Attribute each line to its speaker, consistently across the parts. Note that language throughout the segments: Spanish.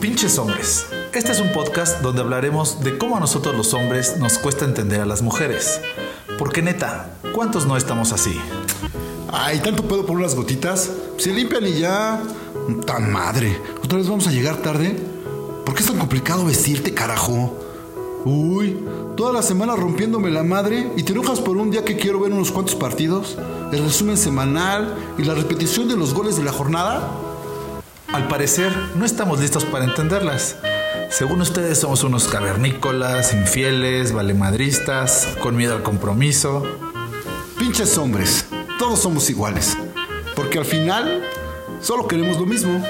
Speaker 1: Pinches hombres. Este es un podcast donde hablaremos de cómo a nosotros los hombres nos cuesta entender a las mujeres. Porque neta, ¿cuántos no estamos así?
Speaker 2: Ay, tanto pedo por unas gotitas. Se limpian y ya. Tan madre. ¿Otra vez vamos a llegar tarde? ¿Por qué es tan complicado vestirte, carajo? Uy, toda la semana rompiéndome la madre y te enojas por un día que quiero ver unos cuantos partidos, el resumen semanal y la repetición de los goles de la jornada.
Speaker 1: Al parecer, no estamos listos para entenderlas. Según ustedes, somos unos cavernícolas, infieles, valemadristas, con miedo al compromiso.
Speaker 2: Pinches hombres, todos somos iguales. Porque al final, solo queremos lo mismo.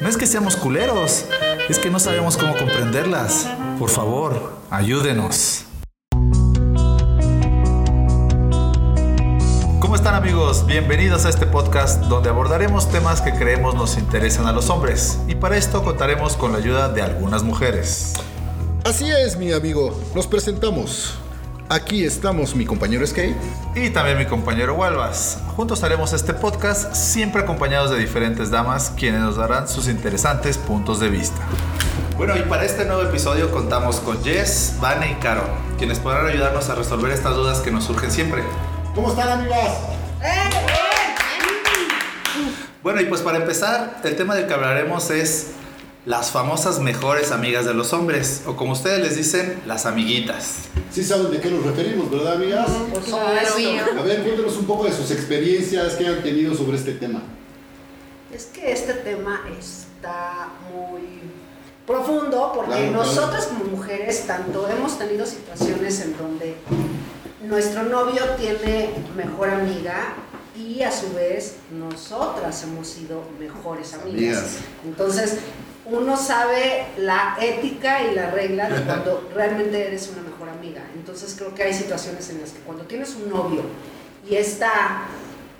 Speaker 1: No es que seamos culeros, es que no sabemos cómo comprenderlas. Por favor, ayúdenos. ¿Cómo están amigos? Bienvenidos a este podcast donde abordaremos temas que creemos nos interesan a los hombres y para esto contaremos con la ayuda de algunas mujeres.
Speaker 2: Así es, mi amigo. Nos presentamos. Aquí estamos mi compañero Skate.
Speaker 1: Y también mi compañero Walvas. Juntos haremos este podcast siempre acompañados de diferentes damas quienes nos darán sus interesantes puntos de vista. Bueno, y para este nuevo episodio contamos con Jess, Vane y Caro, quienes podrán ayudarnos a resolver estas dudas que nos surgen siempre.
Speaker 2: ¿Cómo están, amigas?
Speaker 1: Bueno, y pues para empezar, el tema del que hablaremos es las famosas mejores amigas de los hombres, o como ustedes les dicen, las amiguitas.
Speaker 2: Sí saben de qué nos referimos, ¿verdad, amigas?
Speaker 3: Por supuesto.
Speaker 2: A ver, cuéntanos un poco de sus experiencias que han tenido sobre este tema.
Speaker 3: Es que este tema está muy profundo porque
Speaker 2: Claro, claro.
Speaker 3: nosotras como mujeres tanto hemos tenido situaciones en donde nuestro novio tiene mejor amiga y a su vez nosotras hemos sido mejores amigas.
Speaker 2: Amigas.
Speaker 3: Entonces uno sabe la ética y la regla de cuando realmente eres una mejor amiga. Entonces creo que hay situaciones en las que cuando tienes un novio y está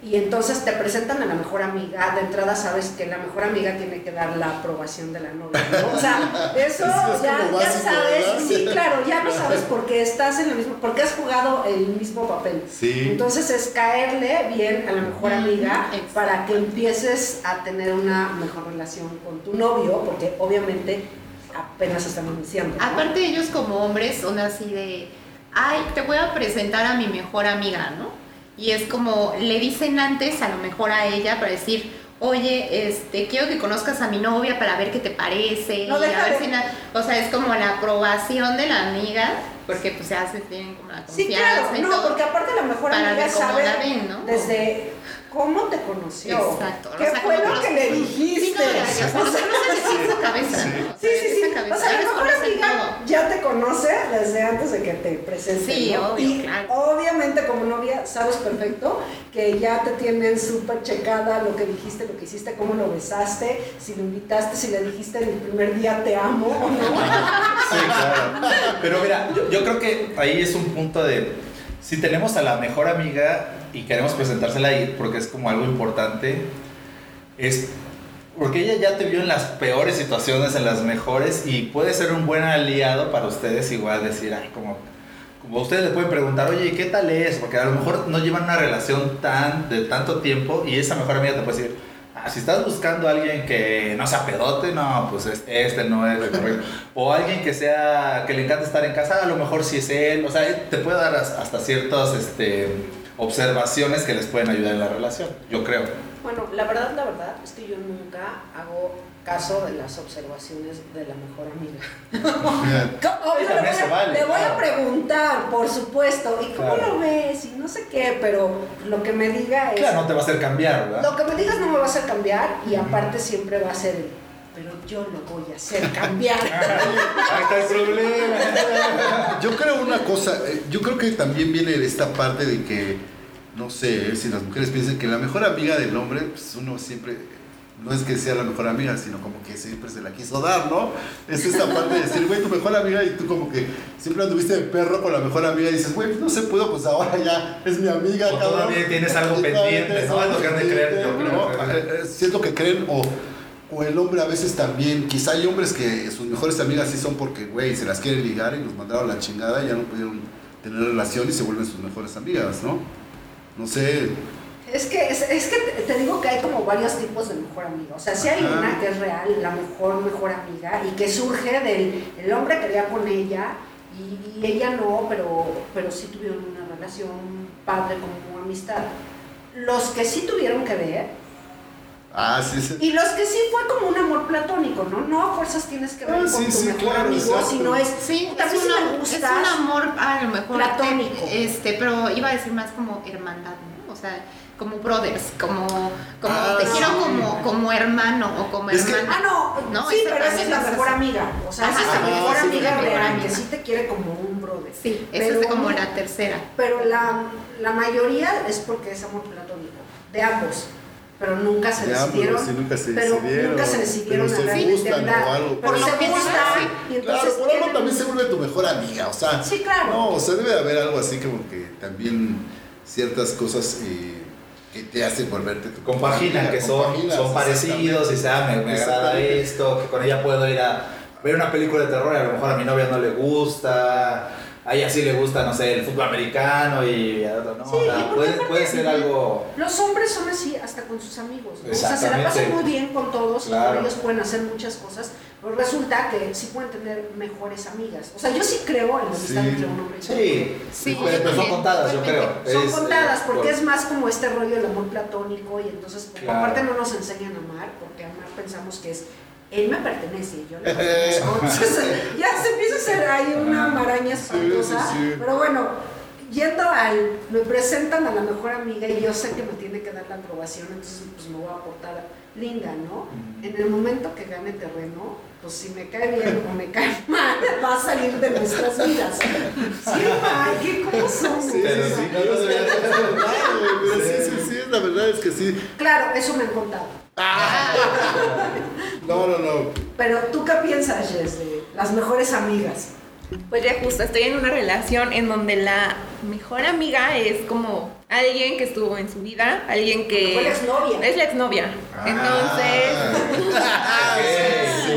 Speaker 3: y entonces te presentan a la mejor amiga, de entrada sabes que la mejor amiga tiene que dar la aprobación de la novia, ¿no? O sea, eso
Speaker 2: Eso es
Speaker 3: ya, sabes,
Speaker 2: ¿verdad?
Speaker 3: sí, claro, ya lo sabes porque estás en el mismo, porque has jugado el mismo papel.
Speaker 2: Sí.
Speaker 3: Entonces es caerle bien a la mejor amiga
Speaker 4: Exacto.
Speaker 3: para que empieces a tener una mejor relación con tu novio, porque obviamente apenas están iniciando. ¿no?
Speaker 4: Aparte ellos como hombres son así de, ay, te voy a presentar a mi mejor amiga, ¿no? Y es como, le dicen antes a lo mejor a ella para decir, oye, este, quiero que conozcas a mi novia para ver qué te parece.
Speaker 3: No,
Speaker 4: y a ver si na- o sea, es como la aprobación de la amiga, porque pues ya se tienen como la
Speaker 3: Sí,
Speaker 4: confianza
Speaker 3: claro,
Speaker 4: y
Speaker 3: no,
Speaker 4: todo.
Speaker 3: porque aparte la mejor
Speaker 4: para
Speaker 3: amiga sabe
Speaker 4: la ven, ¿no?
Speaker 3: desde cómo te conoció,
Speaker 4: Exacto. o
Speaker 3: qué
Speaker 4: sea,
Speaker 3: fue lo que le
Speaker 4: Sí,
Speaker 3: dijiste.
Speaker 4: no, ya, ya, o sea, no conoces esa cabeza, ¿no? O
Speaker 3: Sí,
Speaker 4: sea,
Speaker 3: sí, sí.
Speaker 4: esa cabeza,
Speaker 3: O sea,
Speaker 4: ya
Speaker 3: la
Speaker 4: les
Speaker 3: mejor
Speaker 4: conocen
Speaker 3: amiga
Speaker 4: todo.
Speaker 3: ya te conoce desde antes de que te presente.
Speaker 4: Sí,
Speaker 3: ¿no?
Speaker 4: obvio,
Speaker 3: y
Speaker 4: claro.
Speaker 3: obviamente como novia sabes perfecto que ya te tienen súper checada lo que dijiste, lo que hiciste, cómo lo besaste, si lo invitaste, si le dijiste en el primer día te amo o no.
Speaker 1: Sí, claro. Pero mira, yo, yo creo que ahí es un punto de, si tenemos a la mejor amiga y queremos presentársela ahí, porque es como algo importante, es porque ella ya te vio en las peores situaciones, en las mejores, y puede ser un buen aliado para ustedes igual decir, ay, como... Como ustedes le pueden preguntar, oye, ¿qué tal es? Porque a lo mejor no llevan una relación tan de tanto tiempo y esa mejor amiga te puede decir, ah, si estás buscando a alguien que no sea pedote, no, pues es- este no es el correcto. O alguien que sea, que le encanta estar en casa, a lo mejor si es él. O sea, te puede dar as- hasta ciertas este, observaciones que les pueden ayudar en la relación, yo creo.
Speaker 3: Bueno, la verdad, la verdad es que yo nunca hago caso de las observaciones de la mejor amiga.
Speaker 1: También
Speaker 3: le, voy a,
Speaker 1: vale,
Speaker 3: le voy a preguntar, por supuesto, ¿y cómo
Speaker 1: Claro.
Speaker 3: lo ves? Y no sé qué, pero lo que me diga es...
Speaker 1: Claro, no te va a hacer cambiar, ¿verdad?
Speaker 3: Lo que me digas no me va a hacer cambiar y aparte siempre va a ser pero yo lo voy a hacer cambiar.
Speaker 1: Ahí está el problema.
Speaker 2: Yo creo una cosa, eh, yo creo que también viene de esta parte de que, no sé, si las mujeres piensan que la mejor amiga del hombre, pues uno siempre, no es que sea la mejor amiga, sino como que siempre se la quiso dar, ¿no? Es esta parte de decir, güey, tu mejor amiga y tú como que siempre anduviste de perro con la mejor amiga y dices, güey, pues no se pudo, pues ahora ya es mi amiga,
Speaker 1: O
Speaker 2: cabrón.
Speaker 1: todavía tienes algo pendiente, ¿no?
Speaker 2: Algo
Speaker 1: lo que han de creer, yo creo.
Speaker 2: ¿no? Eh, eh, Siento que creen o... O el hombre a veces también, quizá hay hombres que sus mejores amigas sí son porque, güey, se las quieren ligar y los mandaron a la chingada y ya no pudieron tener relación y se vuelven sus mejores amigas, ¿no? No sé,
Speaker 3: Es que, es, es que te- digo que hay como varios tipos de mejor amiga. O sea, si hay
Speaker 2: Ajá.
Speaker 3: una que es real, la mejor, mejor amiga, y que surge del el hombre quería con ella y, y ella no, pero, pero sí tuvieron una relación padre como amistad. Los que sí tuvieron que ver,
Speaker 2: Ah, sí, sí.
Speaker 3: y los que sí fue como un amor platónico, ¿no? No a fuerzas tienes que ver
Speaker 2: Ah,
Speaker 3: con
Speaker 2: sí,
Speaker 3: tu
Speaker 2: sí,
Speaker 3: mejor
Speaker 2: claro,
Speaker 3: amigo,
Speaker 2: exacto.
Speaker 3: sino es,
Speaker 4: Sí, es, una- es un amor a lo mejor
Speaker 3: Platónico.
Speaker 4: este, pero iba a decir más como hermandad, ¿no? O sea, como brothers, como, como
Speaker 2: Ah,
Speaker 4: te quiero como, como hermano o como
Speaker 2: Es que-
Speaker 4: hermana.
Speaker 3: Ah, no,
Speaker 4: No,
Speaker 3: sí,
Speaker 4: esa
Speaker 3: pero esa es la mejor amiga. O sea, esa es la
Speaker 2: Ah,
Speaker 3: mejor amiga real, que sí te quiere como un brother.
Speaker 4: Sí, esa
Speaker 3: Pero-
Speaker 4: es como la tercera.
Speaker 3: Pero la, la mayoría es porque es amor platónico, de ambos. Pero nunca se
Speaker 2: ambos,
Speaker 3: decidieron.
Speaker 2: sí, nunca se
Speaker 3: pero
Speaker 2: decidieron,
Speaker 3: nunca se decidieron
Speaker 2: pero se gustan o algo.
Speaker 3: Pero
Speaker 4: Por lo
Speaker 3: se
Speaker 4: que
Speaker 3: gustan, y entonces
Speaker 2: Claro, por algo también se vuelve tu mejor amiga, o sea.
Speaker 3: Sí, claro.
Speaker 2: No, o sea, debe de haber algo así como que también ciertas cosas eh, que te hacen volverte tu
Speaker 1: compaginan, que son, son parecidos y se ah, me, me agrada esto, que con ella puedo ir a ver una película de terror y a lo mejor a mi novia no le gusta, a ella sí le gusta, no sé, el fútbol americano y a otro no.
Speaker 3: Sí,
Speaker 1: O sea,
Speaker 3: y
Speaker 1: puede,
Speaker 3: aparte-
Speaker 1: puede ser algo...
Speaker 3: Los hombres son así hasta con sus amigos. ¿no? O sea, se la pasan muy bien con todos y
Speaker 1: Claro.
Speaker 3: con ellos pueden hacer muchas cosas. Pero resulta que sí pueden tener mejores amigas. O sea, yo sí creo en la amistad
Speaker 2: Sí.
Speaker 3: entre un hombre y mujer.
Speaker 1: Sí,
Speaker 4: Sí,
Speaker 1: pero, pero son contadas, yo creo.
Speaker 3: Son
Speaker 1: Es,
Speaker 3: contadas
Speaker 1: eh,
Speaker 3: porque
Speaker 1: por-
Speaker 3: es más como este rollo del amor platónico y entonces
Speaker 1: Claro.
Speaker 3: aparte no nos enseñan a amar porque amar pensamos que es él me pertenece, yo le pertenezco. Entonces ya se empieza a hacer ahí una maraña espantosa.
Speaker 2: sí, sí.
Speaker 3: Pero bueno, yendo al, me presentan a la mejor amiga y yo sé que me tiene que dar la aprobación, entonces pues me voy a portar linda, ¿no? En el momento que gane terreno, pues si me cae bien o me cae mal, va a salir de nuestras vidas. Sí, ay, ¿qué cómo somos?
Speaker 2: Sí,
Speaker 1: Pero
Speaker 2: sí,
Speaker 1: sí,
Speaker 2: sí, no, debería ser sí, sí, sí, la verdad es que sí.
Speaker 3: Claro, eso me han contado.
Speaker 2: No, no, no.
Speaker 3: Pero tú qué piensas, Jess, de las mejores amigas?
Speaker 5: Pues ya justo, estoy en una relación en donde la mejor amiga es como alguien que estuvo en su vida, alguien que...
Speaker 3: Fue la exnovia.
Speaker 5: Es la exnovia. Entonces,
Speaker 2: Ah,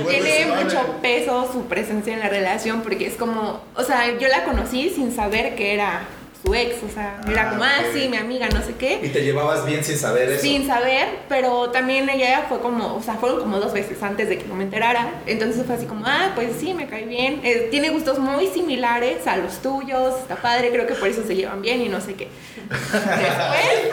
Speaker 2: bueno,
Speaker 5: tiene mucho peso su presencia en la relación porque es como, o sea, yo la conocí sin saber que era su ex, o sea,
Speaker 1: Ah,
Speaker 5: era como, ah, sí, mi amiga, no sé qué.
Speaker 1: Y te llevabas bien sin saber eso.
Speaker 5: Sin saber, pero también ella fue como, o sea, fueron como dos veces antes de que no me enterara. Entonces fue así como, ah, pues sí, me cae bien. Eh, tiene gustos muy similares a los tuyos, está padre, creo que por eso se llevan bien y no sé qué. Después,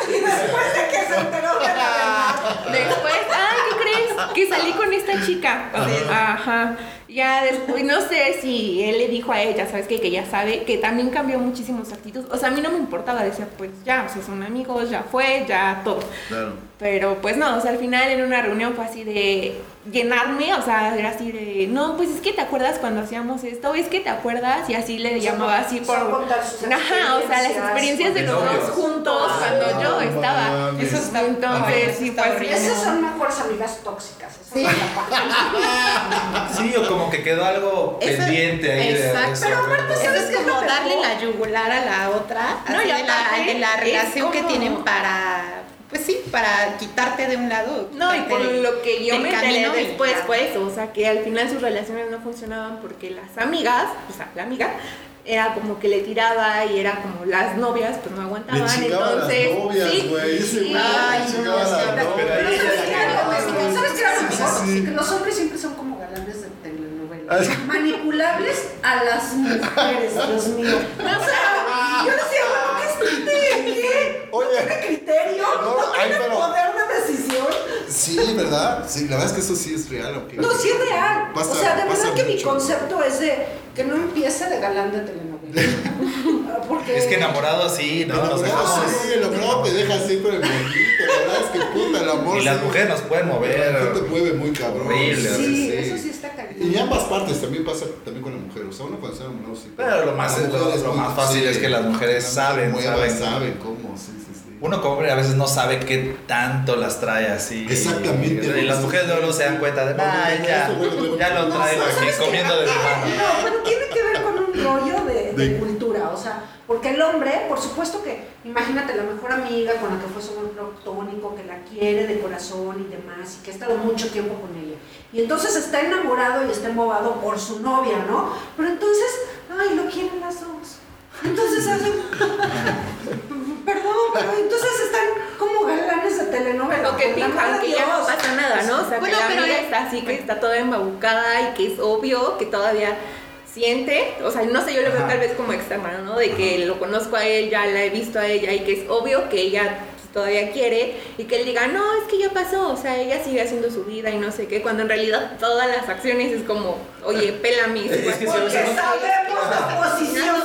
Speaker 3: después de que se enteró de la verdad.
Speaker 5: después, ay, ¿qué crees? Que salí con esta chica. Ajá. Ya después, no sé si él le dijo a ella, ¿sabes qué? Que ya sabe, que también cambió muchísimo su actitud. O sea, a mí no me importaba, decía, pues ya, o sea, son amigos, ya fue, ya todo.
Speaker 2: Claro.
Speaker 5: Pero pues no, o sea, al final en una reunión fue así de llenarme, o sea, era así de, no, pues es que te acuerdas cuando hacíamos esto, es que te acuerdas, y así le
Speaker 3: O sea,
Speaker 5: llamaba así por...
Speaker 3: contar sus
Speaker 5: Ajá, o sea, las experiencias de los dos juntos
Speaker 3: Ah,
Speaker 5: cuando yo
Speaker 2: no
Speaker 5: estaba.
Speaker 2: mames.
Speaker 5: Eso está entonces, sí, fue así.
Speaker 3: Esas son mejores amigas tóxicas. las
Speaker 1: Sí, o como que quedó algo
Speaker 4: Eso-
Speaker 1: pendiente ahí de
Speaker 4: exacto. Pero aparte,
Speaker 3: ¿sabes
Speaker 4: ¿sabes
Speaker 3: qué es
Speaker 4: como darle la yugular a la otra?
Speaker 5: No,
Speaker 4: así de, la, de relación que tienen para, pues sí, para quitarte de un lado.
Speaker 5: No, y por lo que yo me enteré después fue eso, o sea, que al final sus relaciones no funcionaban porque las amigas, o sea, la amiga, era como que le tiraba y era como las novias, pues no aguantaban, entonces...
Speaker 2: las novias,
Speaker 5: sí,
Speaker 2: güey. Ese güey
Speaker 5: Ay, no,
Speaker 2: chingaba
Speaker 5: o sea,
Speaker 2: las novias.
Speaker 3: ¿Sabes qué era lo
Speaker 2: Sí, sí, sí.
Speaker 3: Los hombres siempre son como galanes de telenovela.
Speaker 2: Es-
Speaker 3: Manipulables a las mujeres, Dios mío. O sea, yo decía, bueno, ¿qué es? ¿Qué? ¿No
Speaker 2: Oye.
Speaker 3: tiene criterio?
Speaker 2: No,
Speaker 3: ¿No
Speaker 2: ay,
Speaker 3: tiene
Speaker 2: pero-
Speaker 3: poder de decisión?
Speaker 2: Sí, ¿verdad? Sí, la verdad es que eso sí es real. aunque-
Speaker 3: No, sí es real.
Speaker 2: Pasa-
Speaker 3: o sea, de verdad que mi
Speaker 2: mucho.
Speaker 3: concepto es de que no empiece de galán de telenovela. Porque...
Speaker 1: Es que enamorado sí, ¿no?
Speaker 2: Enamorado,
Speaker 1: dejamos-
Speaker 2: sí, enamorado te deja así con el mojito. La verdad es que puta, el amor.
Speaker 1: Y las
Speaker 2: sí.
Speaker 1: mujeres nos pueden mover.
Speaker 2: te mueve muy cabrón.
Speaker 1: Horrible,
Speaker 3: Sí, eso sí está.
Speaker 2: Y en ambas partes también pasa también con la mujer. O sea, uno cuando está enamorado sí.
Speaker 1: Pero lo más-
Speaker 2: mujer
Speaker 1: lo-
Speaker 2: es
Speaker 1: lo más fácil es que las mujeres saben, saben.
Speaker 2: saben cómo, sí, sí, sí.
Speaker 1: Uno como hombre a veces no sabe qué tanto las trae así.
Speaker 2: Exactamente.
Speaker 1: Y las mujeres luego se dan cuenta de, ay,
Speaker 2: no,
Speaker 1: ya, ya lo traigo
Speaker 3: ¿sabes
Speaker 1: aquí comiendo de mi mano.
Speaker 3: No, pero tiene que ver con un rollo de, de
Speaker 2: De-
Speaker 3: cultura, o sea, porque el hombre, por supuesto que, imagínate la mejor amiga con la que fue su platónico, que la quiere de corazón y demás, y que ha estado mucho tiempo con ella. Y entonces está enamorado y está embobado por su novia, ¿no? Pero entonces, ay, lo quieren las dos. Entonces hacen, perdón, pero entonces están como telenovela.
Speaker 5: Lo que
Speaker 3: de
Speaker 5: que ya no pasa nada, ¿no? O sea,
Speaker 4: Bueno,
Speaker 5: que la
Speaker 4: pero
Speaker 5: amiga
Speaker 4: ya-
Speaker 5: está así, que está toda embabucada y que es obvio que todavía siente, o sea, no sé, yo lo veo
Speaker 1: Ajá.
Speaker 5: tal vez como externa, ¿no? De que lo conozco a él, ya la he visto a ella y que es obvio que ella pues, todavía quiere y que él diga, no, es que ya pasó, o sea, ella sigue haciendo su vida y no sé qué, cuando en realidad todas las acciones es como, oye, pela mi
Speaker 1: Es que
Speaker 3: Porque sabemos la posición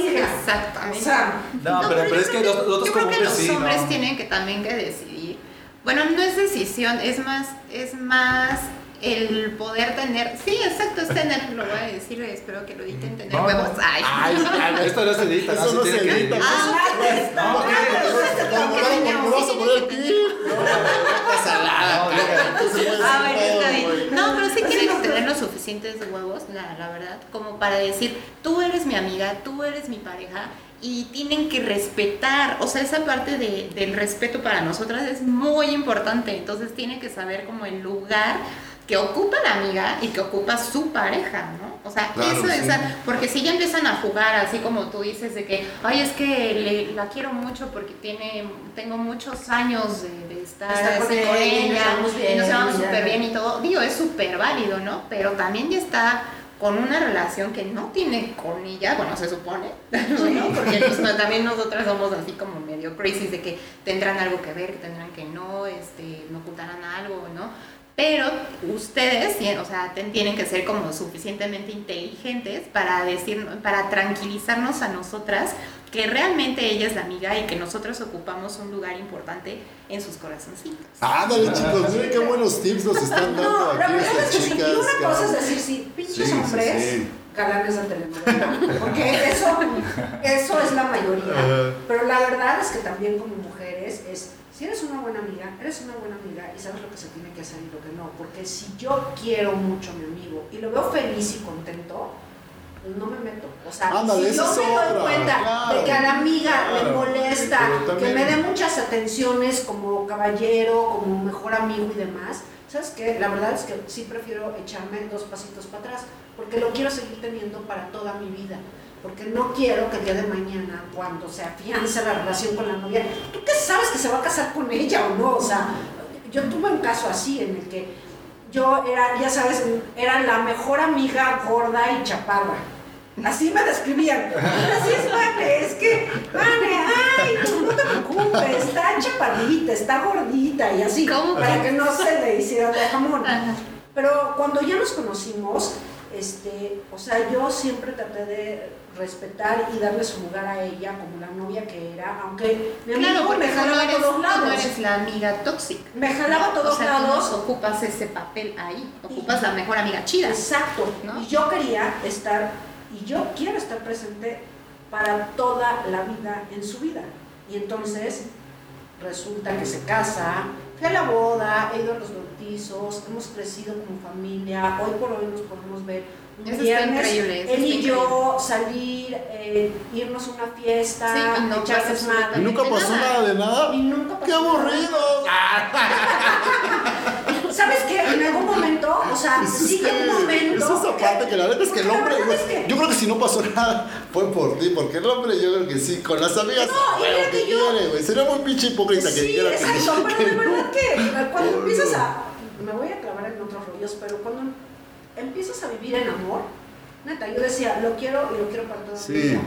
Speaker 3: de.
Speaker 4: Exactamente.
Speaker 3: O sea,
Speaker 1: No, pero, es que
Speaker 4: creo
Speaker 1: los, los otros
Speaker 4: yo creo que
Speaker 1: hombres
Speaker 4: los
Speaker 1: sí,
Speaker 4: hombres
Speaker 1: ¿no?
Speaker 4: tienen que también que decidir. Bueno, no es decisión, es más, es más el poder tener, sí, exacto, es tener, lo voy a decir, espero que lo editen, tener
Speaker 1: No,
Speaker 4: huevos.
Speaker 1: no.
Speaker 4: Ay.
Speaker 2: Ay,
Speaker 1: Esto no se edita,
Speaker 2: Eso no
Speaker 1: tiene
Speaker 2: se
Speaker 1: que-
Speaker 2: edita.
Speaker 4: Ah,
Speaker 1: No,
Speaker 2: No, no vas a poner pi. No.
Speaker 1: No,
Speaker 4: Ah, está bien. No, pero sí tienen que tener los suficientes huevos, la, la verdad, como para decir, tú eres mi amiga, tú eres mi pareja, y tienen que respetar, o sea, esa parte de- del respeto para nosotras es muy importante, entonces tienen que saber como el lugar que ocupa la amiga y que ocupa su pareja, ¿no? O sea,
Speaker 2: Claro,
Speaker 4: eso es,
Speaker 2: sí.
Speaker 4: porque si ya empiezan a jugar así como tú dices de que, ay, es que le- la quiero mucho porque tiene, tengo muchos años de, de estar
Speaker 3: con ella, y nos
Speaker 4: ella,
Speaker 3: llevamos
Speaker 4: súper bien y todo, digo, es súper válido, ¿no? Pero también ya está con una relación que no tiene con ella, bueno, se supone, ¿no? Porque pues, no, también nosotras somos así como medio crazy de que tendrán algo que ver, que tendrán que no, este, me ocultarán algo, ¿no? Pero ustedes, o sea, tienen que ser como suficientemente inteligentes para decir, para tranquilizarnos a nosotras que realmente ella es la amiga y que nosotros ocupamos un lugar importante en sus corazoncitos.
Speaker 2: Ándale, chicos, miren qué buenos tips nos están dando
Speaker 3: No, la
Speaker 2: aquí
Speaker 3: verdad es
Speaker 2: estas
Speaker 3: que sí. Y
Speaker 2: chicas.
Speaker 3: una cosa es decir, sí, pinches
Speaker 2: Sí,
Speaker 3: hombres,
Speaker 2: sí.
Speaker 3: galanes de telenovela. Porque eso, eso es la mayoría. Pero la verdad es que también como mujeres es, si eres una buena amiga, eres una buena amiga y sabes lo que se tiene que hacer y lo que no. Porque si yo quiero mucho a mi amigo y lo veo feliz y contento, pues no me meto. O sea,
Speaker 2: Ándale,
Speaker 3: si yo me doy
Speaker 2: otra,
Speaker 3: cuenta
Speaker 2: claro.
Speaker 3: de que a la amiga le molesta, que me dé muchas atenciones como caballero, como mejor amigo y demás, ¿sabes qué? La verdad es que sí prefiero echarme dos pasitos para atrás, porque lo quiero seguir teniendo para toda mi vida. Porque no quiero que el día de mañana, cuando se afiance la relación con la novia, ¿tú qué sabes que se va a casar con ella o no? O sea, yo tuve un caso así en el que yo era, ya sabes, era la mejor amiga gorda y chaparra. Así me describían. Así es, Vane, es que, Vane, ay, no, no te preocupes, está chaparrita, está gordita y así,
Speaker 4: ¿Cómo
Speaker 3: para
Speaker 4: que?
Speaker 3: que no se le hiciera de jamón.
Speaker 4: Ajá.
Speaker 3: Pero cuando ya nos conocimos, este, o sea, yo siempre traté de respetar y darle su lugar a ella como la novia que era, aunque mi amigo
Speaker 4: Claro, porque
Speaker 3: me
Speaker 4: no
Speaker 3: jalaba a todos
Speaker 4: tú no
Speaker 3: lados.
Speaker 4: eres la amiga tóxica.
Speaker 3: Me jalaba a todos
Speaker 4: o sea, tú
Speaker 3: lados.
Speaker 4: no ocupas ese papel ahí, ocupas la mejor amiga chida.
Speaker 3: Exacto.
Speaker 4: ¿no?
Speaker 3: Y yo quería estar, y yo quiero estar presente para toda la vida en su vida. Y entonces resulta que se casa, fui a la boda, he ido a los bautizos, hemos crecido como familia, hoy por hoy nos podemos ver
Speaker 4: Eso está increíble, eso
Speaker 3: él
Speaker 4: está
Speaker 3: y yo salir, eh, irnos a una fiesta,
Speaker 4: Sí, y no
Speaker 3: echar
Speaker 4: pasa
Speaker 3: desmadre.
Speaker 2: ¿Y nunca pasó nada de nada?
Speaker 3: Y nunca pasó
Speaker 2: ¡Qué aburrido!
Speaker 3: ¿Sabes qué? En algún momento, o sea,
Speaker 2: Es
Speaker 3: sí
Speaker 2: que-
Speaker 3: llega un momento.
Speaker 2: Es esa parte que la neta es que el hombre,
Speaker 3: verdad
Speaker 2: güey,
Speaker 3: es que-
Speaker 2: yo creo que si no pasó nada fue por ti, porque el hombre yo creo que sí, con las amigas,
Speaker 3: No,
Speaker 2: ah,
Speaker 3: y
Speaker 2: güey,
Speaker 3: mira
Speaker 2: ¿qué
Speaker 3: que yo-
Speaker 2: quiere, güey? Sería muy pinche hipócrita que
Speaker 3: Sí,
Speaker 2: dijera que-
Speaker 3: exacto, pero de
Speaker 2: no.
Speaker 3: verdad que cuando empiezas a. Me voy a clavar en otros rollos, pero cuando empiezas a vivir en amor, neta, yo decía, lo quiero y lo quiero para toda
Speaker 2: Sí.
Speaker 3: mi vida.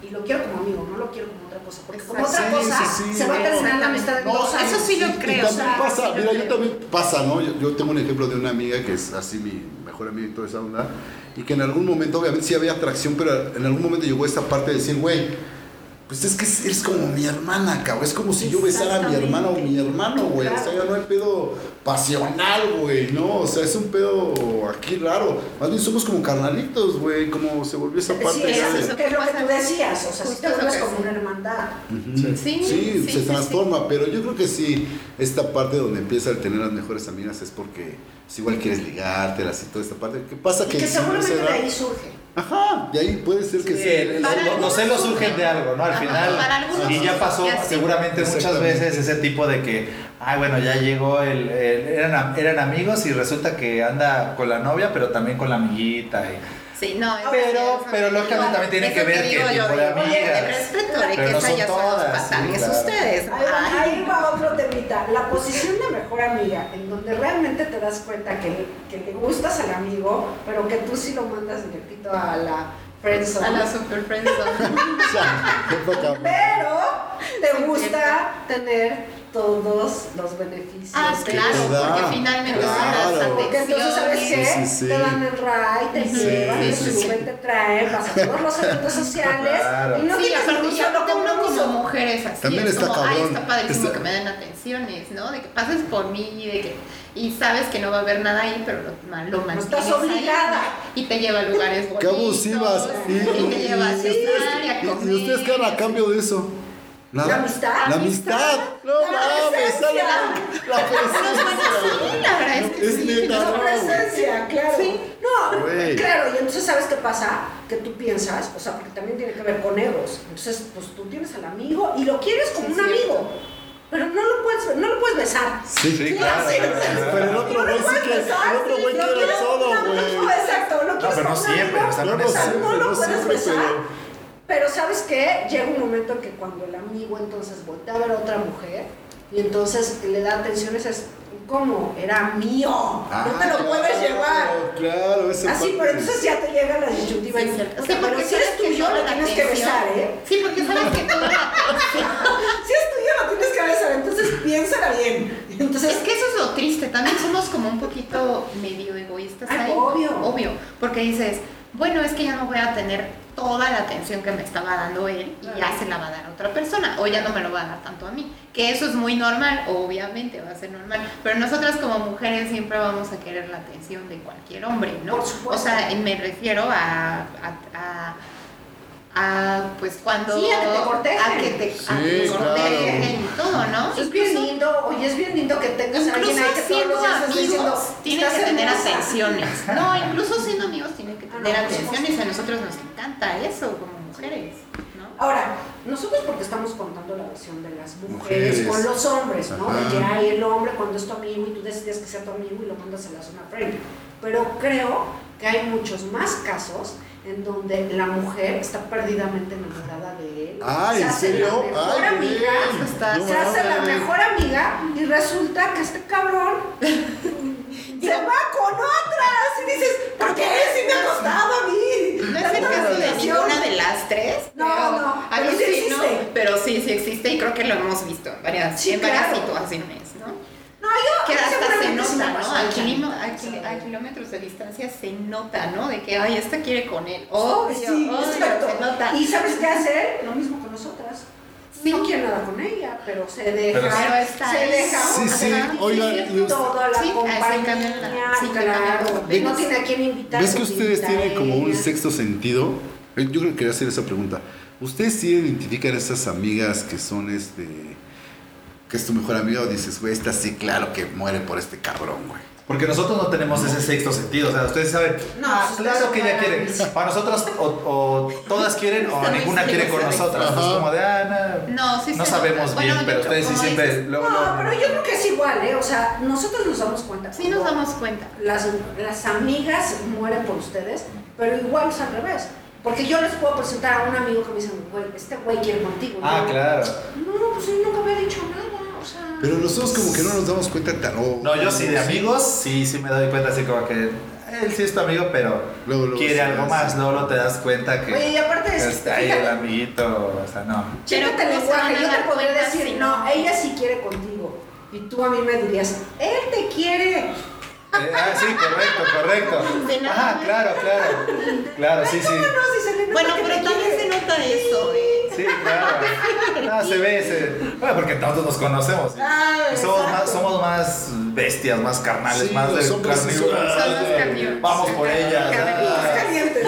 Speaker 3: Y lo quiero como amigo, no lo quiero como otra cosa. Porque como otra
Speaker 2: Sí,
Speaker 3: cosa,
Speaker 2: sí, sí.
Speaker 3: se va a terminar la amistad en
Speaker 2: No,
Speaker 3: dos años.
Speaker 4: eso sí lo
Speaker 2: Y
Speaker 4: creo.
Speaker 2: también
Speaker 3: o sea,
Speaker 2: pasa, mira, yo también pasa, ¿no? Yo, yo tengo un ejemplo de una amiga que es así mi mejor amiga y toda esa onda, y que en algún momento, obviamente sí había atracción, pero en algún momento llegó esta parte de decir, güey, pues es que eres como mi hermana, cabrón. Es como si yo besara a mi hermana o mi hermano, güey. O sea, ya no hay pedo pasional, güey, ¿no? O sea, es un pedo aquí raro. Más bien somos como carnalitos, güey. Como se volvió esa parte
Speaker 3: Sí, eso es, que es lo que tú decías, o sea, si te vuelves como una hermandad.
Speaker 4: Sí,
Speaker 2: Sí,
Speaker 4: sí,
Speaker 2: se
Speaker 4: sí,
Speaker 2: transforma, pero yo creo que sí, esta parte donde empieza el tener las mejores amigas es porque si igual quieres ligártelas y toda esta parte. ¿Qué pasa?
Speaker 3: Y
Speaker 2: Que
Speaker 3: que seguramente
Speaker 2: se
Speaker 3: de ahí surge.
Speaker 2: Ajá, de ahí puede ser que
Speaker 1: Sí, los- celos
Speaker 4: surgen.
Speaker 1: de algo, ¿no? Al
Speaker 4: Ajá,
Speaker 1: final.
Speaker 4: para algunos
Speaker 1: Y ya pasó
Speaker 4: ya sí.
Speaker 1: seguramente muchas veces ese tipo de que, ay, bueno, ya llegó el. el- eran, eran amigos y resulta que anda con la novia, pero también con la amiguita. Y,
Speaker 4: Sí, no. es
Speaker 1: Pero-
Speaker 4: que
Speaker 1: pero
Speaker 4: que
Speaker 1: lógicamente
Speaker 4: digo,
Speaker 1: también tiene
Speaker 4: eso
Speaker 1: que ver
Speaker 4: digo yo
Speaker 1: tipo de
Speaker 4: de, oye,
Speaker 1: amigas.
Speaker 4: El respeto de
Speaker 1: Pero
Speaker 4: que
Speaker 1: no
Speaker 4: esas ya son
Speaker 1: todas,
Speaker 4: los
Speaker 1: sí,
Speaker 4: patanes
Speaker 1: claro.
Speaker 4: ustedes.
Speaker 3: Ahí va, ahí va otro temita. La posición de mejor amiga, en donde realmente te das cuenta que, que le gustas al amigo, pero que tú sí lo mandas directito a la friendzone.
Speaker 4: A la super friendzone.
Speaker 2: O sea, qué poca madre.
Speaker 3: Pero te gusta tener todos los beneficios.
Speaker 4: Ah, claro,
Speaker 2: te da.
Speaker 4: porque finalmente son
Speaker 2: Claro.
Speaker 4: las
Speaker 3: Porque entonces, ¿sabes qué?
Speaker 2: Sí, sí, sí.
Speaker 3: Te dan el ride, te
Speaker 4: Sí,
Speaker 3: llevan,
Speaker 4: sí,
Speaker 3: te
Speaker 4: sí,
Speaker 3: suben, te traen, vas a todos los eventos sociales
Speaker 1: Claro.
Speaker 3: y no
Speaker 4: sí,
Speaker 3: tienes
Speaker 4: aparte, y aparte uno como mujer es así.
Speaker 2: También
Speaker 4: es
Speaker 2: está
Speaker 4: como, ay,
Speaker 2: cabrón.
Speaker 4: está padrísimo
Speaker 2: Está-
Speaker 4: que me den atenciones, ¿no? De que pases por mí y de que. Y sabes que no va a haber nada ahí, pero lo, lo mantienes
Speaker 3: estás
Speaker 4: ahí,
Speaker 3: obligada.
Speaker 4: y te lleva a lugares bonitos.
Speaker 2: Qué abusivas. Y,
Speaker 4: Y, te
Speaker 2: y-
Speaker 4: lleva a
Speaker 2: y-
Speaker 4: cenar y a
Speaker 2: y- y
Speaker 4: comer.
Speaker 2: ustedes qué dan a cambio de eso. Nada.
Speaker 3: ¿La amistad?
Speaker 2: La amistad. No
Speaker 3: La
Speaker 2: mames,
Speaker 3: presencia.
Speaker 2: sale la, la
Speaker 4: bueno,
Speaker 2: presencia.
Speaker 4: sí, la verdad es que
Speaker 2: Es
Speaker 4: sí.
Speaker 2: neta.
Speaker 3: La
Speaker 2: no.
Speaker 3: presencia, claro.
Speaker 4: Sí.
Speaker 3: No,
Speaker 2: Güey.
Speaker 3: claro, y entonces ¿sabes qué pasa? Que tú piensas, o sea, porque también tiene que ver con egos. Entonces, pues tú tienes al amigo y lo quieres como
Speaker 4: Sí,
Speaker 3: un
Speaker 4: cierto.
Speaker 3: amigo. Pero no lo puedes, no lo puedes besar.
Speaker 2: Sí,
Speaker 1: Sí, claro.
Speaker 2: Pero el otro güey sí que. El otro güey quiere
Speaker 3: amigo,
Speaker 2: güey.
Speaker 3: Exacto, lo
Speaker 1: No, pero no siempre, o sea,
Speaker 2: No,
Speaker 3: no
Speaker 2: siempre,
Speaker 3: lo
Speaker 2: no
Speaker 3: puedes
Speaker 2: siempre,
Speaker 3: besar.
Speaker 2: pero.
Speaker 3: Pero ¿sabes qué? Llega un momento en que cuando el amigo entonces voltea a ver a otra mujer y entonces le da atención, es como era mío, no te lo puedes
Speaker 2: Ah, claro,
Speaker 3: llevar.
Speaker 2: Claro, esa
Speaker 3: Así, pero entonces ya te llega la disyuntiva.
Speaker 4: Sí,
Speaker 3: y- o sea, pero si es
Speaker 4: sabes que
Speaker 3: tuyo, lo tienes que besar, ¿eh?
Speaker 4: Sí, porque sabes que atención.
Speaker 3: Si es tuyo, lo tienes que besar, entonces piénsala bien. Entonces,
Speaker 4: Es que eso es lo triste, también somos como un poquito medio egoístas
Speaker 3: Ay,
Speaker 4: ahí.
Speaker 3: obvio.
Speaker 4: Obvio, porque dices, bueno, es que ya no voy a tener toda la atención que me estaba dando él y ya se la va a dar a otra persona, o ya no me lo va a dar tanto a mí. Que eso es muy normal, obviamente va a ser normal, pero nosotras como mujeres siempre vamos a querer la atención de cualquier hombre, ¿no?
Speaker 3: Por supuesto.
Speaker 4: O sea, me refiero a, a, a- a, pues cuando
Speaker 3: Sí, a que te cortejen.
Speaker 4: a que te, a
Speaker 2: Sí,
Speaker 4: que te
Speaker 2: claro.
Speaker 4: cortejen y todo, ¿no?
Speaker 3: es bien lindo, oye, es bien lindo que tengas a alguien ahí que todos los días diciendo,
Speaker 4: amigos tienen
Speaker 3: "Estás
Speaker 4: que tener
Speaker 3: hermosa".
Speaker 4: atenciones. No, incluso siendo amigos tienen que
Speaker 3: Ah, no,
Speaker 4: tener atenciones a nosotros nos encanta eso como mujeres, ¿no?
Speaker 3: Ahora, nosotros porque estamos contando la versión de las mujeres,
Speaker 2: Mujeres.
Speaker 3: con los hombres, ¿no?
Speaker 2: Ajá.
Speaker 3: De que hay el hombre cuando es tu amigo y tú decides que sea tu amigo y lo mandas a la zona friendly. Pero creo que hay muchos más casos en donde la mujer está perdidamente enamorada de él.
Speaker 2: Ay,
Speaker 3: se
Speaker 2: ¿en
Speaker 3: hace
Speaker 2: serio?
Speaker 3: la mejor
Speaker 2: Ay,
Speaker 3: amiga.
Speaker 4: Está-
Speaker 2: No
Speaker 3: se hace la mejor amiga y resulta que este cabrón se va con otras y dices, ¿por qué? Si me ha costado a mí.
Speaker 4: No es el caso de ninguna de las tres.
Speaker 3: No,
Speaker 4: pero
Speaker 3: no,
Speaker 4: a mí
Speaker 3: sí
Speaker 4: sí,
Speaker 3: existe.
Speaker 4: ¿no? Pero sí, sí existe y creo que lo hemos visto en varias,
Speaker 3: Sí,
Speaker 4: en varias
Speaker 3: claro.
Speaker 4: situaciones, ¿no?
Speaker 3: No, yo
Speaker 4: Que hasta se nota, ¿no? A, kilimo- a, kil- a kilómetros de distancia se nota, ¿no? De que, ay, esta quiere con él. Obvio,
Speaker 3: Sí,
Speaker 4: obvio,
Speaker 3: exacto.
Speaker 4: se nota.
Speaker 3: Y sabes qué hacer? Lo mismo con nosotras.
Speaker 4: Sí.
Speaker 3: No quiere nada con ella, pero se deja.
Speaker 1: Pero-
Speaker 4: Pero está
Speaker 3: se
Speaker 4: ahí.
Speaker 3: deja.
Speaker 2: Sí, sí, usted-
Speaker 3: Toda la
Speaker 4: Sí,
Speaker 3: compañía,
Speaker 4: sí,
Speaker 3: claro. no tiene a quién invitar.
Speaker 2: ¿Ves que ustedes tienen como un sexto sentido? Eh, Yo creo que quería hacer esa pregunta. ¿Ustedes sí identifican a esas amigas que son este. Que es tu mejor amiga o dices, güey, esta sí, claro que muere por este cabrón, güey?
Speaker 1: Porque nosotros no tenemos ese sexto sentido. O sea, ustedes saben,
Speaker 3: No,
Speaker 1: ah,
Speaker 3: pues,
Speaker 1: claro
Speaker 3: eso
Speaker 1: que ella quiere. Para nosotros, o, o todas quieren o ninguna
Speaker 4: sí,
Speaker 1: quiere con nosotras. Es como de, ah, no.
Speaker 4: No, sí
Speaker 1: no sabemos bien, pero ustedes sí siempre.
Speaker 3: No, pero yo creo que es igual, ¿eh? O sea, nosotros nos damos cuenta.
Speaker 4: Sí nos damos cuenta.
Speaker 3: Las, las amigas mueren por ustedes, pero igual es al revés. Porque yo les puedo presentar a un amigo que me dice, güey, este güey quiere contigo.
Speaker 1: Ah, claro.
Speaker 3: No, pues él nunca había dicho nada.
Speaker 2: Pero nosotros como que no nos damos cuenta tan... oh,
Speaker 1: No, yo sí, de amigos, sí, sí me doy cuenta así como que él sí es tu amigo, pero
Speaker 2: Luego, luego
Speaker 1: quiere
Speaker 2: sí,
Speaker 1: algo
Speaker 2: sí.
Speaker 1: más. Luego te das cuenta que
Speaker 3: Oye, y aparte es.
Speaker 1: está ahí el amiguito, o sea, no.
Speaker 3: Chécate el
Speaker 4: ¿cómo se van
Speaker 3: lenguaje.
Speaker 4: a
Speaker 3: Yo te podría decir, no,
Speaker 4: no?
Speaker 3: ella sí quiere contigo. Y tú a mí me dirías, él te quiere.
Speaker 1: Eh, ah, sí, correcto, correcto.
Speaker 4: Más.
Speaker 1: claro, claro. Claro, sí, sí.
Speaker 4: Bueno, pero también se nota eso, ¿eh?
Speaker 1: Sí, claro. No, se ve, se... Bueno, porque todos nos conocemos. ¿sí?
Speaker 3: Ah,
Speaker 1: somos más, somos más bestias, más carnales,
Speaker 2: Sí,
Speaker 1: más
Speaker 2: los
Speaker 1: de carne
Speaker 4: más.
Speaker 1: Vamos por ellas.
Speaker 3: Más
Speaker 1: ah,
Speaker 3: calientes.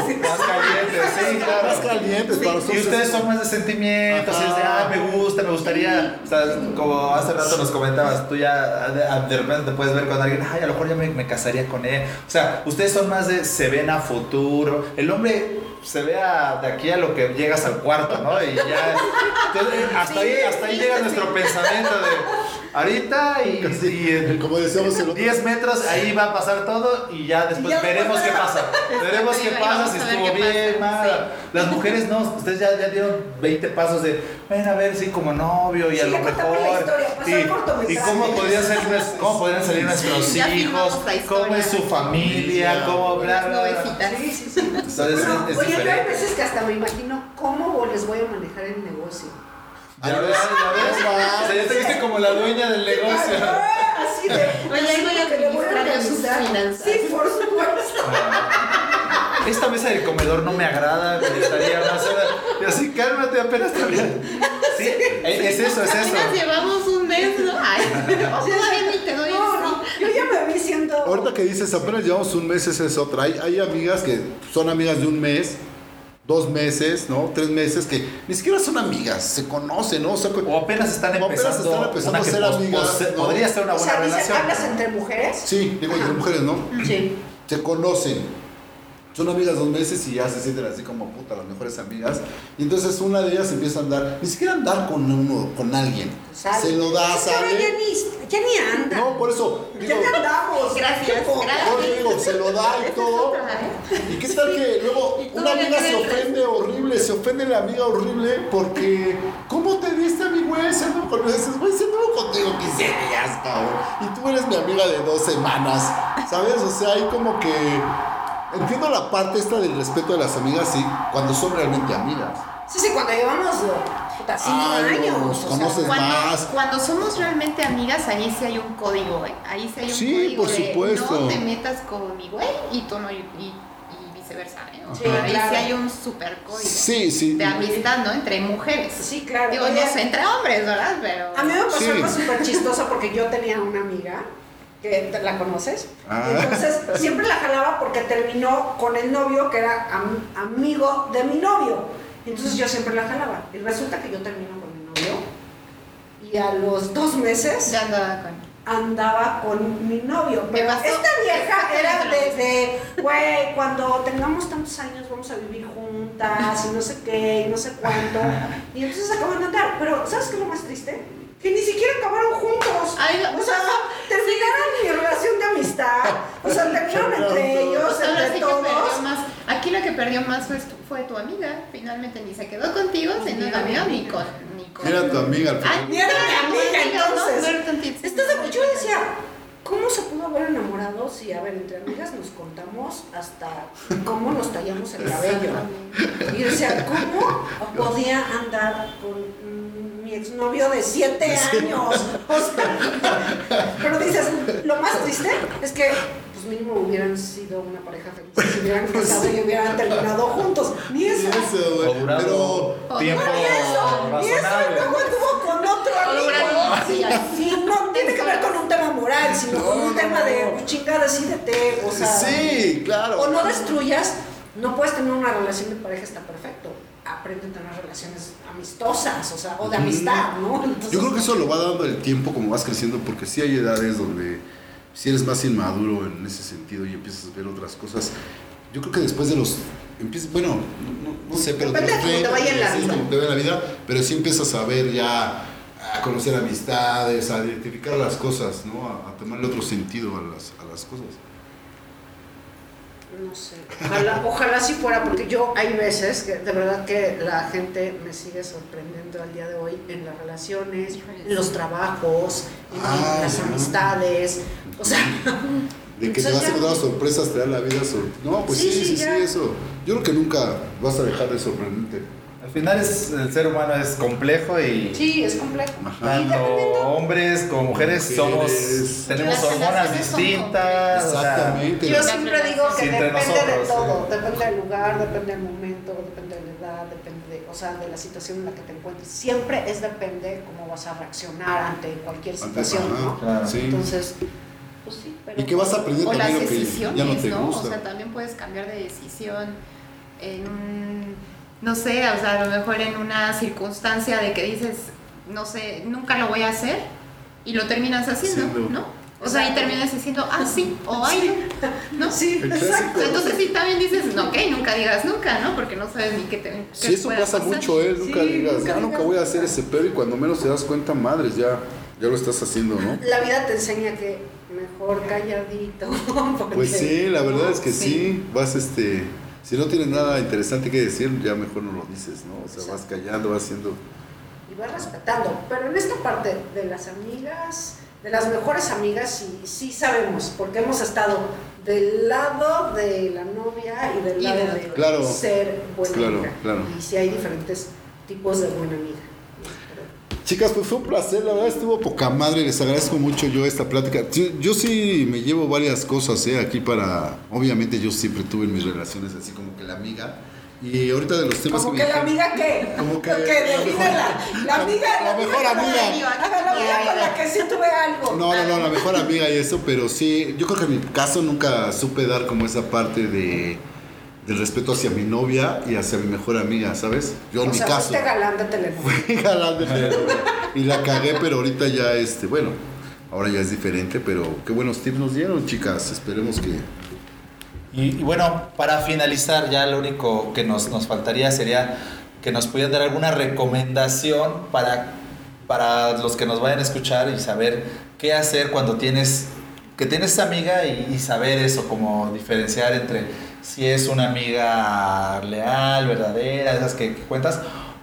Speaker 3: Sí.
Speaker 1: Más calientes, sí,
Speaker 2: para.
Speaker 1: Y ustedes son más de sentimientos,
Speaker 2: Ajá.
Speaker 1: es de, ah, me gusta, me gustaría, o sea, como hace rato nos comentabas, tú ya de, de repente te puedes ver con alguien, ay, a lo mejor ya me, me casaría con él. O sea, ustedes son más de, se ven a futuro. El hombre se ve a- de aquí a lo que llegas al cuarto, ¿no? Y ya, entonces, hasta ahí, hasta ahí llega nuestro pensamiento de, ahorita y, y en
Speaker 2: Como decíamos el otro
Speaker 1: 10 metros ahí va a pasar todo y ya después
Speaker 3: ya
Speaker 1: veremos qué pasa. Veremos qué pasa, si estuvo bien, mal.
Speaker 4: sí.
Speaker 1: Las mujeres no, ustedes ya, ya dieron 20 pasos de, ven a ver si como novio y a lo mejor. y, y cómo podrían ser cómo podrían salir nuestros hijos, cómo es su familia, cómo bla bla. bla.
Speaker 4: nubecitas.
Speaker 3: Sí, sí, sí.
Speaker 1: Entonces
Speaker 3: No,
Speaker 1: es, es
Speaker 3: oye, yo hay veces que hasta me imagino cómo les voy a manejar el negocio.
Speaker 1: Ya ves, ya ves. O sea, ya te viste como la dueña del negocio.
Speaker 3: Así de.
Speaker 4: Oye, voy
Speaker 3: que le voy a
Speaker 4: administrar sus finanzas.
Speaker 3: Sí, por supuesto.
Speaker 1: Esta mesa del comedor no me agrada, me estaría más hora. Y así, cálmate, apenas te voy Sí, es eso, es eso.
Speaker 4: Apenas llevamos un mes, ¿no? Ay, o todavía ni te doy
Speaker 3: No,
Speaker 4: el
Speaker 3: no, yo ya me vi siendo.
Speaker 2: Ahorita que dices, apenas llevamos un mes, esa es otra. Hay, hay amigas que son amigas de un mes, dos meses, ¿no? Tres meses, que ni siquiera son amigas, se conocen, ¿no? O sea,
Speaker 1: O apenas están
Speaker 2: O apenas
Speaker 1: empezando,
Speaker 2: están empezando
Speaker 1: una
Speaker 2: a ser amigas,
Speaker 1: pos-
Speaker 2: ¿no?
Speaker 1: podría ser una
Speaker 3: o
Speaker 1: buena
Speaker 3: sea, dice,
Speaker 1: relación.
Speaker 3: ¿hablas entre mujeres?
Speaker 2: sí, digo, entre mujeres, ¿no?
Speaker 3: Sí.
Speaker 2: Se conocen. Son amigas dos meses y ya se sienten así como puta, las mejores amigas. Y entonces una de ellas empieza a andar, ni siquiera andar con uno, con alguien.
Speaker 3: Sale.
Speaker 2: Se lo da, sale.
Speaker 3: ya ni, ya ni anda.
Speaker 2: No, por eso.
Speaker 3: ya
Speaker 2: Digo,
Speaker 3: ni andamos.
Speaker 4: Gracias, gracias.
Speaker 2: Digo, se lo da y todo.
Speaker 4: ¿eh?
Speaker 2: ¿Y qué tal que luego una amiga se ofende horrible, se ofende la amiga horrible porque ¿cómo te viste a mi güey? Se anduvo con dices, güey, se anduvo contigo 15 días, cabrón. Y tú eres mi amiga de dos semanas, ¿sabes? O sea, hay como que entiendo la parte esta del respeto de las amigas, sí, cuando son realmente amigas.
Speaker 3: Sí, sí, cuando llevamos puta, cinco
Speaker 2: Ay,
Speaker 3: años. o sea,
Speaker 2: conoces
Speaker 4: Cuando,
Speaker 2: más.
Speaker 4: cuando somos realmente amigas, ahí sí hay un código, ¿eh? Ahí sí hay un
Speaker 2: Sí,
Speaker 4: código
Speaker 2: por
Speaker 4: de
Speaker 2: supuesto.
Speaker 4: no te metas con mi güey y tú no, y, viceversa, ¿eh?
Speaker 3: Sí,
Speaker 4: ahí
Speaker 3: claro.
Speaker 4: sí hay un super código
Speaker 2: Sí, sí.
Speaker 4: de amistad, ¿no? Entre mujeres.
Speaker 3: Sí, claro.
Speaker 4: Digo,
Speaker 3: Oye,
Speaker 4: no sé, entre hombres, ¿verdad? Pero...
Speaker 3: A mí me pasó
Speaker 2: Sí.
Speaker 3: algo súper chistoso porque yo tenía una amiga que la conoces.
Speaker 2: Ah.
Speaker 3: Entonces siempre la jalaba porque terminó con el novio que era am- amigo de mi novio. Entonces yo siempre la jalaba. Y resulta que yo termino con mi novio y a los dos meses
Speaker 4: Ya andaba con...
Speaker 3: andaba con mi novio.
Speaker 4: Me
Speaker 3: Pero
Speaker 4: pasó
Speaker 3: esta vieja era
Speaker 4: exactamente lo
Speaker 3: de, de, güey, cuando tengamos tantos años vamos a vivir juntas y no sé qué, y no sé cuánto. Y entonces acaban de andar. Pero, ¿sabes qué es lo más triste? Que ni siquiera acabaron juntos.
Speaker 4: Ay, no.
Speaker 3: o sea, O sea, terminaron entre ellos,
Speaker 4: Pues sí
Speaker 3: entre
Speaker 4: que perdió
Speaker 3: todos.
Speaker 4: más. Aquí la que perdió más fue tu, fue tu amiga. Finalmente ni se quedó contigo,
Speaker 3: era mi
Speaker 4: ni con. Ni con...
Speaker 2: Era tu amiga al
Speaker 4: Ay,
Speaker 2: final.
Speaker 3: Ni era mi amiga,
Speaker 4: ¿no?
Speaker 3: entonces. Yo decía, ¿cómo se pudo haber enamorado si, a ver, entre amigas nos contamos hasta cómo nos tallamos el cabello? Y decía, ¿cómo podía andar con mi exnovio de siete años? O sea, pero dices, lo más triste es que, pues mínimo hubieran sido una pareja feliz, si hubieran casado y hubieran terminado juntos. Ni eso.
Speaker 2: Eso,
Speaker 1: O
Speaker 2: güey. Pero
Speaker 1: tiempo
Speaker 3: Ni eso, ni eso, y
Speaker 1: razonable.
Speaker 3: luego estuvo con otro amigo.
Speaker 4: Sí,
Speaker 3: Y no tiene que ver con un tema moral, sino con un
Speaker 2: No,
Speaker 3: tema
Speaker 2: no,
Speaker 3: de
Speaker 2: no.
Speaker 3: pues, chinga, decídete, o sea,
Speaker 2: sí, claro.
Speaker 3: o no destruyas, no puedes tener una relación de pareja, está perfecto. Aprende a tener relaciones amistosas, o sea, o de amistad, ¿no? Entonces,
Speaker 2: Yo creo que eso lo va dando el tiempo como vas creciendo, porque sí hay edades donde si eres más inmaduro en ese sentido y empiezas a ver otras cosas. Yo creo que después de los empiezas, bueno, no, no- no sé, pero
Speaker 3: Depende de cómo te
Speaker 2: 30,
Speaker 3: vaya en la
Speaker 2: 36,
Speaker 3: vida.
Speaker 2: como te vaya en la vida, pero sí empiezas a ver ya a conocer amistades, a identificar las cosas, ¿no? A, a tomarle otro sentido a las, a las cosas.
Speaker 3: No sé, ojalá, ojalá sí fuera, porque yo hay veces que de verdad que la gente me sigue sorprendiendo al día de hoy en las relaciones, en los trabajos, en
Speaker 2: Ah,
Speaker 3: las
Speaker 2: ya.
Speaker 3: amistades, o sea,
Speaker 2: De que te vas
Speaker 3: ya-
Speaker 2: encontrando sorpresas, te da la vida sor- No, pues sí,
Speaker 3: Sí,
Speaker 2: sí,
Speaker 3: sí,
Speaker 2: eso. Yo creo que nunca vas a dejar de sorprenderte.
Speaker 1: Al final es, el ser humano es complejo y
Speaker 3: sí, es complejo.
Speaker 1: Tanto hombres como mujeres,
Speaker 2: Mujeres.
Speaker 1: somos tenemos
Speaker 4: Las
Speaker 1: hormonas
Speaker 4: relaciones son
Speaker 1: distintas. o sea,
Speaker 2: Exactamente.
Speaker 3: Yo siempre digo que
Speaker 1: entre
Speaker 3: depende de
Speaker 1: nosotros,
Speaker 3: todo,
Speaker 1: sí.
Speaker 3: depende del lugar, depende del momento, depende de la edad, depende de, o sea, de la situación en la que te encuentres. Siempre es depende cómo vas a reaccionar ante cualquier situación,
Speaker 2: ajá,
Speaker 3: ¿no?
Speaker 1: Claro.
Speaker 2: sí.
Speaker 3: Entonces, pues sí, pero
Speaker 2: Y que vas a aprender
Speaker 4: O las
Speaker 2: también lo que
Speaker 4: decisiones,
Speaker 2: ya no te
Speaker 4: ¿no?
Speaker 2: gusta.
Speaker 4: O sea, también puedes cambiar de decisión en un, no sé, o sea, a lo mejor en una circunstancia de que dices, no sé, nunca lo voy a hacer y lo terminas haciendo. ¿no? O sea, y terminas diciendo, ah, sí, o ay, no. ¿no?
Speaker 3: sí, exacto.
Speaker 4: Entonces sí también dices, no, ok, nunca digas nunca, ¿no? Porque no sabes ni qué te qué
Speaker 2: Sí, eso pasa
Speaker 4: pasar.
Speaker 2: mucho, ¿eh? Nunca
Speaker 3: Sí,
Speaker 2: digas,
Speaker 3: nunca
Speaker 2: ya nunca voy a hacer ese pedo y cuando menos te das cuenta, madres, ya, ya lo estás haciendo, ¿no?
Speaker 3: La vida te enseña que mejor calladito. porque-
Speaker 2: Pues sí, la verdad es que sí.
Speaker 3: Sí.
Speaker 2: vas este, si no tienes nada interesante que decir, ya mejor no lo dices, ¿no? O sea, vas callando, vas haciendo...
Speaker 3: y vas respetando. Pero en esta parte de las amigas, de las mejores amigas, sí, sí sabemos, porque hemos estado del lado de la novia y del
Speaker 4: Y
Speaker 3: lado
Speaker 4: de-
Speaker 3: de
Speaker 2: Claro.
Speaker 3: ser buena
Speaker 2: Claro,
Speaker 3: amiga.
Speaker 2: claro.
Speaker 3: Y sí hay diferentes tipos de buena amiga.
Speaker 2: Chicas, pues fue un placer, la verdad estuvo poca madre, les agradezco mucho yo esta plática. Yo, yo sí me llevo varias cosas ¿eh? aquí para, obviamente yo siempre tuve en mis relaciones así como que la amiga. Y ahorita de los temas
Speaker 3: Como
Speaker 2: me
Speaker 3: que la amiga que,
Speaker 2: Como que
Speaker 3: que
Speaker 2: la.
Speaker 3: La amiga,
Speaker 2: la mejor amiga.
Speaker 3: Ajá, la amiga con la que sí tuve algo.
Speaker 2: No, no, no, la mejor amiga y eso, pero sí, yo creo que en mi caso nunca supe dar como esa parte de del respeto hacia mi novia y hacia mi mejor amiga, ¿sabes? Yo en
Speaker 3: o
Speaker 2: mi
Speaker 3: sea,
Speaker 2: caso.
Speaker 3: fuiste galán de teléfono.
Speaker 2: Fui galán de telenovela. y la cagué, pero ahorita ya este, bueno, ahora ya es diferente, pero qué buenos tips nos dieron, chicas. Esperemos que
Speaker 1: Y, y bueno, para finalizar, ya lo único que nos, nos faltaría sería que nos pudieran dar alguna recomendación para, para los que nos vayan a escuchar y saber qué hacer cuando tienes que tienes amiga y, y saber eso, como diferenciar entre si es una amiga leal, verdadera, esas que, que cuentas,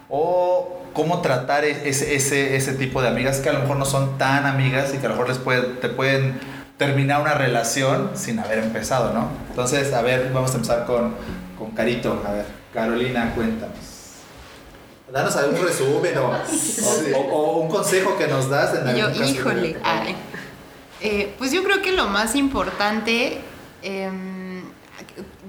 Speaker 1: o cómo tratar e- ese, ese, ese tipo de amigas que a lo mejor no son tan amigas y que a lo mejor les puede, te pueden terminar una relación sin haber empezado, ¿no? Entonces, a ver, vamos a empezar con, con Carito. A ver, Carolina, cuéntanos. Danos algún resumen o, o- o- o un consejo que nos das en
Speaker 4: Yo, híjole, ay. Eh, pues yo creo que lo más importante em,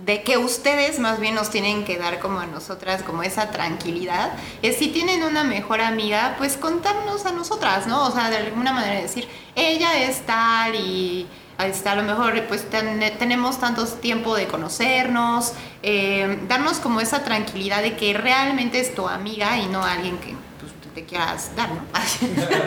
Speaker 4: de que ustedes más bien nos tienen que dar como a nosotras como esa tranquilidad es si tienen una mejor amiga pues contarnos a nosotras no o sea de alguna manera decir ella es tal y este, a lo mejor pues ten- tenemos tantos tiempo de conocernos eh, darnos como esa tranquilidad de que realmente es tu amiga y no alguien que te quieras dar no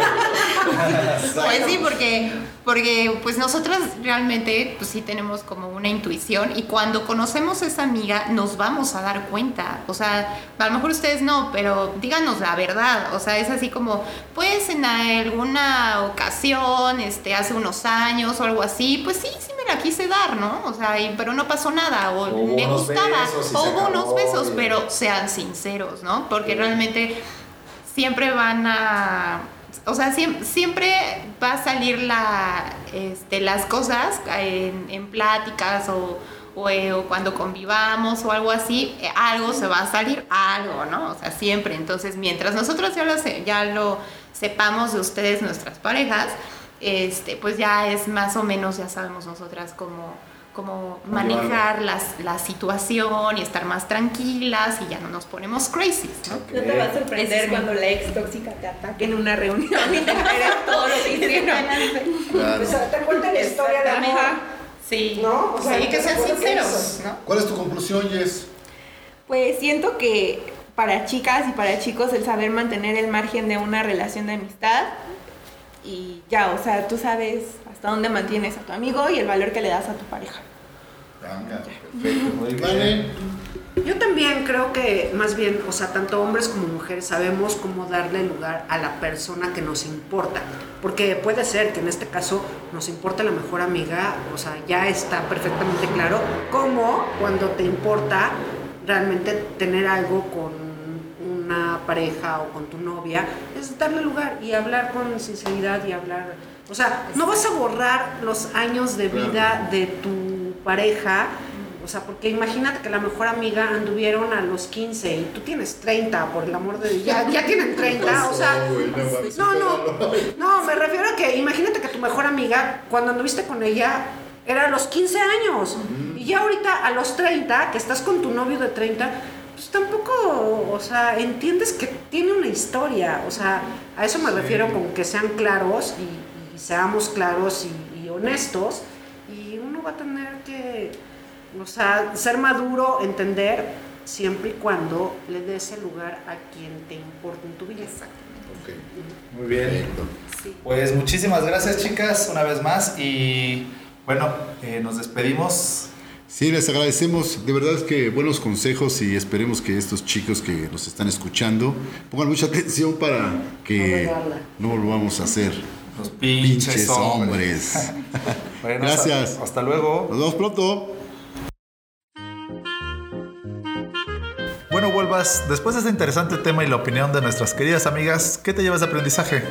Speaker 4: Pues sí, porque, porque pues nosotras realmente pues sí tenemos como una intuición y cuando conocemos a esa amiga nos vamos a dar cuenta. O sea, a lo mejor ustedes no, pero díganos la verdad. O sea, es así como, pues en alguna ocasión, este, hace unos años o algo así, pues sí, sí me la quise dar, ¿no? O sea, y- pero no pasó nada o me gustaba o hubo unos besos,
Speaker 1: y-
Speaker 4: pero sean sinceros, ¿no? Porque realmente siempre van a o sea siem- siempre va a salir la este, las cosas en, en pláticas o, eh, o cuando convivamos o algo así algo se va a salir algo no o sea siempre. Entonces mientras nosotros ya lo ya lo sepamos de ustedes nuestras parejas este pues ya es más o menos ya sabemos nosotras cómo cómo manejar las, la situación y estar más tranquilas y ya no nos ponemos crazy, ¿no?
Speaker 5: No te va a sorprender
Speaker 4: Sí.
Speaker 5: cuando la ex tóxica te ataque en una reunión y te todo lo que hicieron.
Speaker 2: Claro.
Speaker 3: O sea, te cuenta la historia de amor.
Speaker 4: Sí,
Speaker 3: ¿No? O sea,
Speaker 4: sí, que
Speaker 3: ¿qué
Speaker 4: sean
Speaker 3: que
Speaker 4: sinceros.
Speaker 2: ¿Cuál es tu conclusión, Jess?
Speaker 5: Pues siento que para chicas y para chicos el saber mantener el margen de una relación de amistad y ya, o sea, tú sabes hasta dónde mantienes a tu amigo y el valor que le das a tu pareja.
Speaker 2: Perfecto.
Speaker 1: Muy bien.
Speaker 2: Vale.
Speaker 3: Yo también creo que más bien, o sea, tanto hombres como mujeres sabemos cómo darle lugar a la persona que nos importa. Porque puede ser que en este caso nos importa la mejor amiga, o sea, ya está perfectamente claro cómo cuando te importa realmente tener algo con una pareja o con tu novia, es darle lugar y hablar con sinceridad y hablar... O sea, no vas a borrar los años de vida de tu pareja o sea, porque imagínate que la mejor amiga anduvieron a los 15 y tú tienes 30, por el amor de Dios. Ya, ya tienen 30, o sea. No, no. No, me refiero a que imagínate que tu mejor amiga, cuando anduviste con ella, era a los 15 años. Y ya ahorita a los 30, que estás con tu novio de 30, pues tampoco, o sea, entiendes que tiene una historia. O sea, a eso me refiero con que sean claros y, y seamos claros y, y honestos. Y uno va a tener que o sea, ser maduro, entender, siempre y cuando le des el lugar a quien te importa en tu vida.
Speaker 2: Ok.
Speaker 1: Muy bien.
Speaker 3: Sí.
Speaker 1: Pues muchísimas gracias, chicas, una vez más. Y bueno, eh, nos despedimos.
Speaker 2: Sí, les agradecemos. De verdad es que buenos consejos y esperemos que estos chicos que nos están escuchando pongan mucha atención para que
Speaker 3: No
Speaker 2: no volvamos a hacer
Speaker 1: Los pinches,
Speaker 2: Pinches
Speaker 1: hombres.
Speaker 2: hombres.
Speaker 1: Bueno,
Speaker 2: Gracias.
Speaker 1: Hasta, hasta luego.
Speaker 2: Nos vemos pronto.
Speaker 1: Bueno, vuelvas. Después de este interesante tema y la opinión de nuestras queridas amigas, ¿qué te llevas de aprendizaje?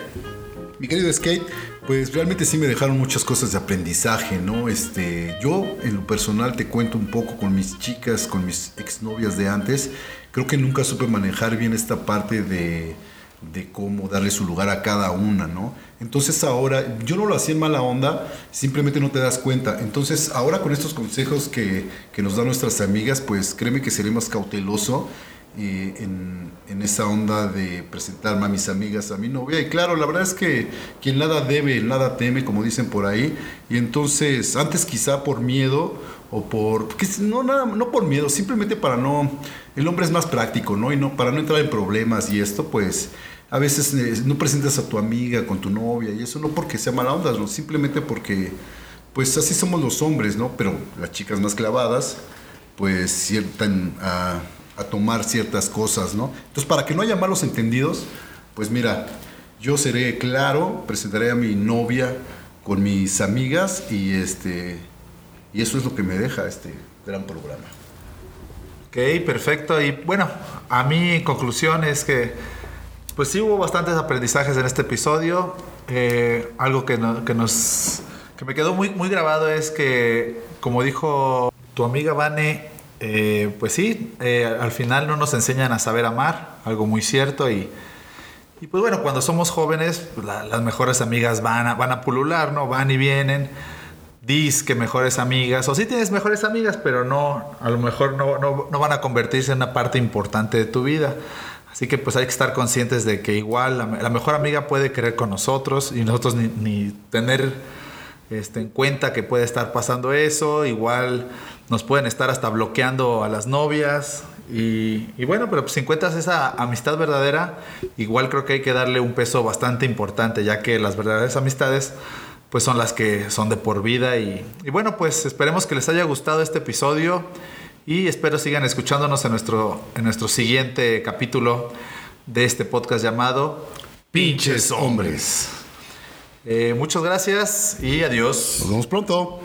Speaker 2: Mi querido Skate, pues realmente sí me dejaron muchas cosas de aprendizaje, ¿no? Este, yo en lo personal te cuento un poco con mis chicas, con mis exnovias de antes. Creo que nunca supe manejar bien esta parte de, de cómo darle su lugar a cada una, ¿no? Entonces ahora, yo no lo hacía en mala onda, simplemente no te das cuenta. Entonces ahora con estos consejos que, que nos dan nuestras amigas, pues créeme que seré más cauteloso eh, en, en esa onda de presentarme a mis amigas, a mi novia. Y claro, la verdad es que quien nada debe, nada teme, como dicen por ahí. Y entonces, antes quizá por miedo o por... que no, nada, no por miedo, simplemente para no... El hombre es más práctico, ¿no? Y no, para no entrar en problemas y esto, pues... A veces eh, no presentas a tu amiga con tu novia y eso no porque sea mala onda, ¿no? simplemente porque pues así somos los hombres, ¿no? Pero las chicas más clavadas pues sientan a, a tomar ciertas cosas, ¿no? Entonces, para que no haya malos entendidos, pues mira, yo seré claro, presentaré a mi novia con mis amigas y este y eso es lo que me deja este gran programa.
Speaker 1: Ok, perfecto. Y bueno, a mi conclusión es que, pues sí hubo bastantes aprendizajes en este episodio. Eh, algo que, que me quedó muy, muy grabado es que, como dijo tu amiga Vane, eh, pues sí, eh, al final no nos enseñan a saber amar, algo muy cierto y y pues bueno, cuando somos jóvenes, pues, la- las mejores amigas van a, van a pulular, ¿no? Van y vienen. Dis que mejores amigas, o sí tienes mejores amigas, pero no, a lo mejor no, no, no van a convertirse en una parte importante de tu vida. Así que pues hay que estar conscientes de que igual la, mejor amiga puede querer con nosotros y nosotros ni, tener este, en cuenta que puede estar pasando eso. Igual nos pueden estar hasta bloqueando a las novias. Y, bueno, pero pues, si encuentras esa amistad verdadera, igual creo que hay que darle un peso bastante importante, ya que las verdaderas amistades pues son las que son de por vida. Y bueno, pues esperemos que les haya gustado este episodio y espero sigan escuchándonos en nuestro, en nuestro siguiente capítulo de este podcast llamado Pinches Hombres. Eh, muchas gracias y adiós.
Speaker 2: Nos vemos pronto.